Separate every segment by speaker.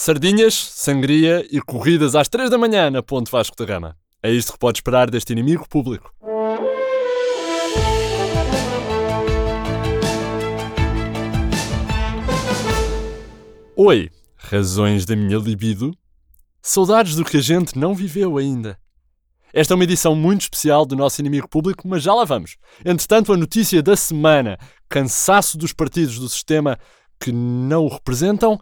Speaker 1: Sardinhas, sangria e corridas às 3 da manhã na Ponte Vasco da Gama. É isto que pode esperar deste inimigo público. Oi, razões da minha libido? Saudades do que a gente não viveu ainda. Esta é uma edição muito especial do nosso inimigo público, mas já lá vamos. Entretanto, a notícia da semana: cansaço dos partidos do sistema que não o representam,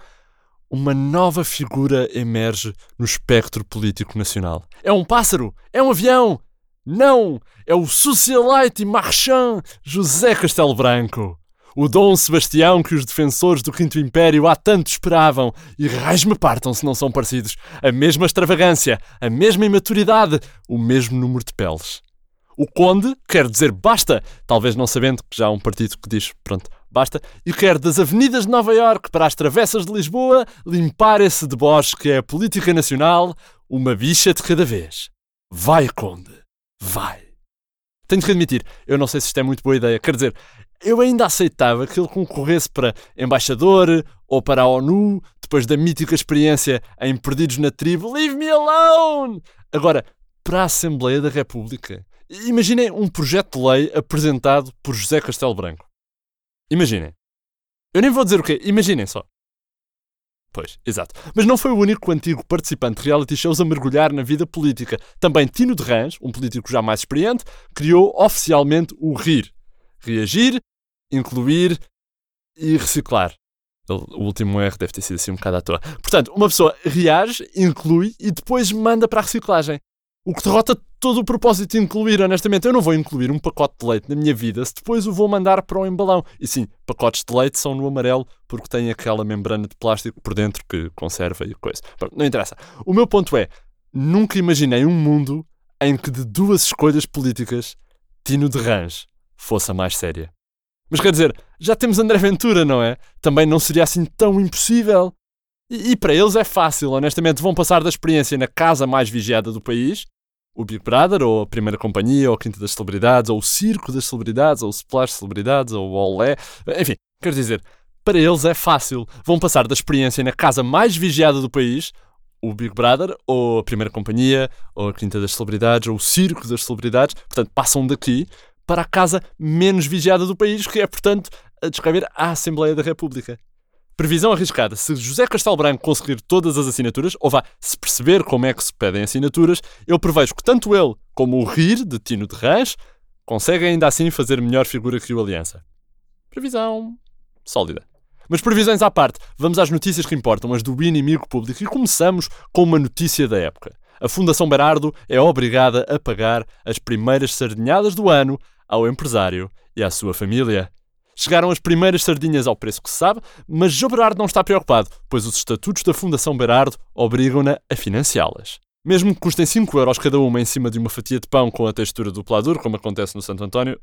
Speaker 1: uma nova figura emerge no espectro político nacional. É um pássaro? É um avião? Não! É o socialite marchand José Castelo Branco o Dom Sebastião que os defensores do Quinto Império há tanto esperavam, e raios me partam se não são parecidos. A mesma extravagância, a mesma imaturidade, o mesmo número de peles. O Conde quer dizer basta, talvez não sabendo que já há um partido que diz pronto, basta, e quer das avenidas de Nova Iorque para as travessas de Lisboa limpar esse deboche que é a política nacional, uma bicha de cada vez. Vai, Conde, vai. Tenho que admitir, eu não sei se isto é muito boa ideia. Quer dizer, eu ainda aceitava que ele concorresse para embaixador ou para a ONU, depois da mítica experiência em Perdidos na Tribo, Leave Me Alone! Agora, para a Assembleia da República. Imaginem um projeto de lei apresentado por José Castelo Branco. Imaginem. Eu nem vou dizer o quê, imaginem só. Pois, exato. Mas não foi o único antigo participante de reality shows a mergulhar na vida política. Também Tino de Rãs, um político já mais experiente, criou oficialmente o RIR. Reagir, incluir e reciclar. O último R deve ter sido assim um bocado à toa. Portanto, uma pessoa reage, inclui e depois manda para a reciclagem. O que derrota todo o propósito de incluir, honestamente. Eu não vou incluir um pacote de leite na minha vida se depois o vou mandar para o embalão. E sim, pacotes de leite são no amarelo porque têm aquela membrana de plástico por dentro que conserva e coisa. Não interessa. O meu ponto é: nunca imaginei um mundo em que de duas escolhas políticas, Tino de Range fosse a mais séria. Mas quer dizer, já temos André Ventura, não é? Também não seria assim tão impossível. E, e, para eles é fácil, honestamente, vão passar da experiência na casa mais vigiada do país o Big Brother, ou a Primeira Companhia, ou a Quinta das Celebridades, ou o Circo das Celebridades, ou o Splash Celebridades, ou o Olé. Enfim, quer dizer, para eles é fácil. Vão passar da experiência na casa mais vigiada do país, o Big Brother, ou a Primeira Companhia, ou a Quinta das Celebridades, ou o Circo das Celebridades. Portanto, passam daqui para a casa menos vigiada do país, que é, portanto, a descrever a Assembleia da República. Previsão arriscada. Se José Castelo Branco conseguir todas as assinaturas, ou vá, se perceber como é que se pedem assinaturas, eu prevejo que tanto ele como o RIR, de Tino de Rãs, conseguem ainda assim fazer melhor figura que o Aliança. Previsão sólida. Mas previsões à parte, vamos às notícias que importam, as do inimigo público, e começamos com uma notícia da época. A Fundação Berardo é obrigada a pagar as primeiras sardinhadas do ano ao empresário e à sua família. Chegaram as primeiras sardinhas ao preço que se sabe, mas João não está preocupado, pois os estatutos da Fundação Berardo obrigam-na a financiá-las. Mesmo que custem 5 euros cada uma em cima de uma fatia de pão com a textura do pladur, como acontece no Santo António,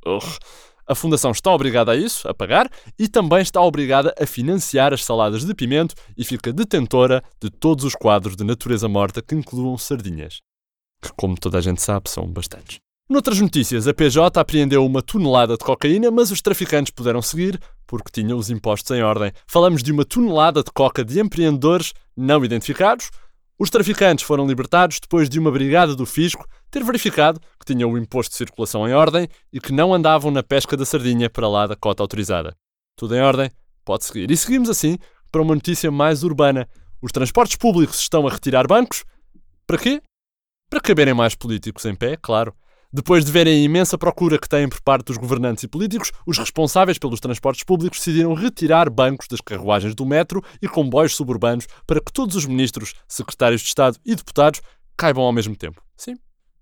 Speaker 1: a Fundação está obrigada a isso, a pagar, e também está obrigada a financiar as saladas de pimento e fica detentora de todos os quadros de natureza morta que incluam sardinhas. Que, como toda a gente sabe, são bastantes. Noutras notícias, a PJ apreendeu uma tonelada de cocaína, mas os traficantes puderam seguir porque tinham os impostos em ordem. Falamos de uma tonelada de coca de empreendedores não identificados. Os traficantes foram libertados depois de uma brigada do fisco ter verificado que tinham o imposto de circulação em ordem e que não andavam na pesca da sardinha para lá da cota autorizada. Tudo em ordem, pode seguir. E seguimos assim para uma notícia mais urbana. Os transportes públicos estão a retirar bancos. Para quê? Para caberem mais políticos em pé, claro. Depois de verem a imensa procura que têm por parte dos governantes e políticos, os responsáveis pelos transportes públicos decidiram retirar bancos das carruagens do metro e comboios suburbanos para que todos os ministros, secretários de Estado e deputados caibam ao mesmo tempo. Sim,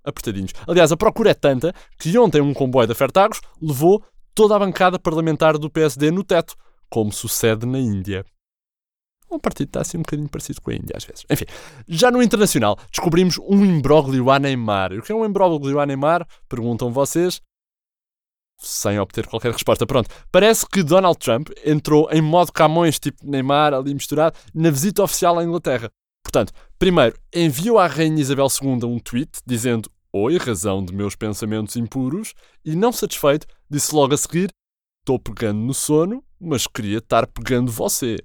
Speaker 1: apertadinhos. Aliás, a procura é tanta que ontem um comboio da Fertagos levou toda a bancada parlamentar do PSD no teto, como sucede na Índia. Um partido está assim um bocadinho parecido com a Índia, às vezes. Enfim, já no internacional, descobrimos um imbróglio a Neymar. O que é um imbróglio a Neymar? Perguntam vocês. Sem obter qualquer resposta. Pronto. Parece que Donald Trump entrou em modo Camões, tipo Neymar, ali misturado, na visita oficial à Inglaterra. Portanto, primeiro, enviou à Rainha Isabel II um tweet dizendo Oi, razão de meus pensamentos impuros, e não satisfeito, disse logo a seguir: Estou pegando no sono, mas queria estar pegando você.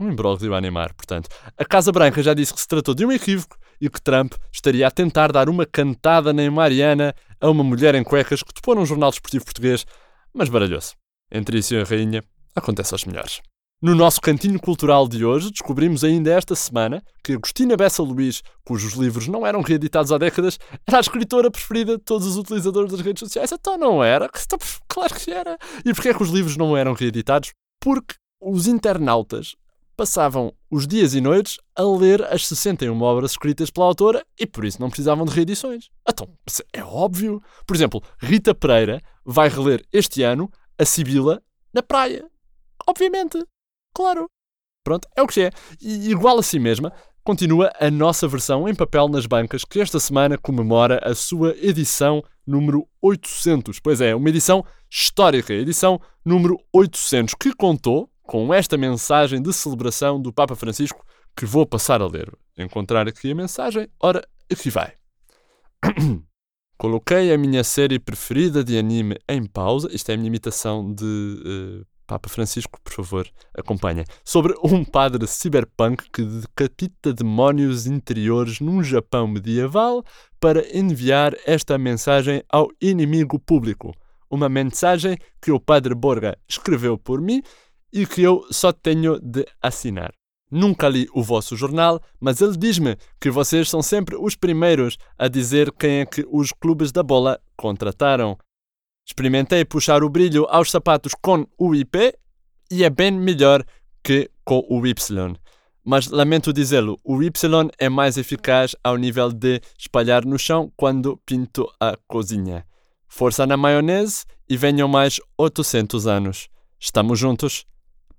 Speaker 1: Um imbróglio a animar, portanto. A Casa Branca já disse que se tratou de um equívoco e que Trump estaria a tentar dar uma cantada neymariana a uma mulher em cuecas que topou num jornal desportivo português, mas baralhou-se. Entre isso e a rainha, acontece aos melhores. No nosso cantinho cultural de hoje, descobrimos ainda esta semana que Agostina Bessa Luís, cujos livros não eram reeditados há décadas, era a escritora preferida de todos os utilizadores das redes sociais. Então não era? Então, claro que era. E porquê é que os livros não eram reeditados? Porque os internautas passavam os dias e noites a ler as 61 obras escritas pela autora e por isso não precisavam de reedições. Então, é óbvio. Por exemplo, Rita Pereira vai reler este ano a Sibila na praia. Obviamente. Claro. Pronto, é o que é. E igual a si mesma, continua a nossa versão em papel nas bancas, que esta semana comemora a sua edição número 800. Pois é, uma edição histórica, edição número 800, que contou com esta mensagem de celebração do Papa Francisco, que vou passar a ler. Encontrar aqui a mensagem, ora, aqui vai. Coloquei a minha série preferida de anime em pausa. Isto é a minha imitação de uh, Papa Francisco, por favor, acompanhem. Sobre um padre cyberpunk que decapita demónios interiores num Japão medieval para enviar esta mensagem ao inimigo público. Uma mensagem que o padre Borga escreveu por mim e que eu só tenho de assinar. Nunca li o vosso jornal, mas ele diz-me que vocês são sempre os primeiros a dizer quem é que os clubes da bola contrataram. Experimentei puxar o brilho aos sapatos com o IP e é bem melhor que com o Y. Mas lamento dizê-lo, o Y é mais eficaz ao nível de espalhar no chão quando pinto a cozinha. Força na maionese e venham mais 800 anos. Estamos juntos,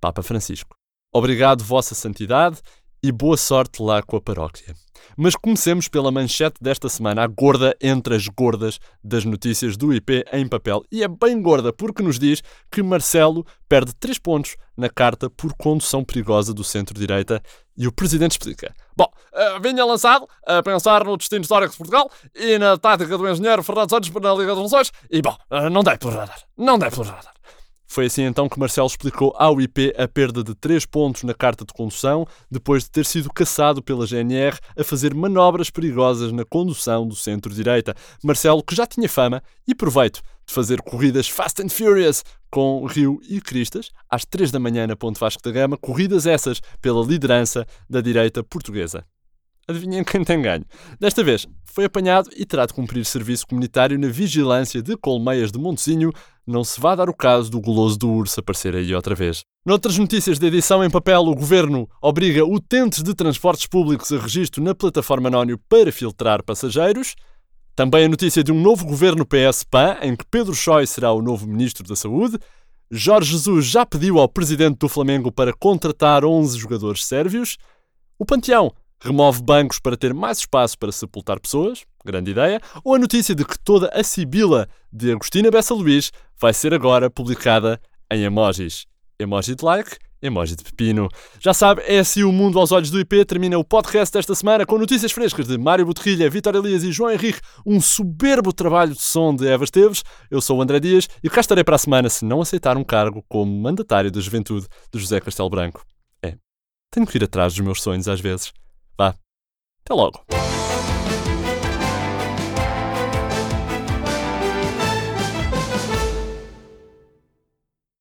Speaker 1: Papa Francisco. Obrigado, Vossa Santidade, e boa sorte lá com a paróquia. Mas comecemos pela manchete desta semana, a gorda entre as gordas das notícias do IP em papel. E é bem gorda porque nos diz que Marcelo perde 3 pontos na carta por condução perigosa do centro-direita e o presidente explica. Bom, uh, vinha lançado a pensar no destino histórico de Portugal e na tática do engenheiro Fernando Santos na Liga das Nações e, bom, uh, não dei pelo radar. Não dei pelo radar. Foi assim então que Marcelo explicou ao IP a perda de 3 pontos na carta de condução, depois de ter sido caçado pela GNR a fazer manobras perigosas na condução do centro-direita. Marcelo, que já tinha fama e proveito de fazer corridas Fast and Furious com Rio e Cristas, às 3 da manhã na Ponte Vasco da Gama, corridas essas pela liderança da direita portuguesa. Adivinhem quem tem ganho. Desta vez foi apanhado e terá de cumprir serviço comunitário na vigilância de Colmeias de Montezinho. Não se vá dar o caso do goloso do urso aparecer aí outra vez. Noutras notícias de edição em papel, o governo obriga utentes de transportes públicos a registro na plataforma Anónio para filtrar passageiros. Também a notícia de um novo governo PS-PAN, em que Pedro Choi será o novo ministro da Saúde. Jorge Jesus já pediu ao presidente do Flamengo para contratar 11 jogadores sérvios. O Panteão remove bancos para ter mais espaço para sepultar pessoas, grande ideia, ou a notícia de que toda a Sibila de Agostina Bessa Luís vai ser agora publicada em emojis. Emoji de like, emoji de pepino. Já sabe, é assim o mundo aos olhos do IP. Termina o podcast desta semana com notícias frescas de Mário Boterrilha, Vitor Elias e João Henrique. Um soberbo trabalho de som de Eva Esteves. Eu sou o André Dias e cá estarei para a semana se não aceitar um cargo como mandatário da juventude de José Castelo Branco. É, tenho que ir atrás dos meus sonhos às vezes. Até logo.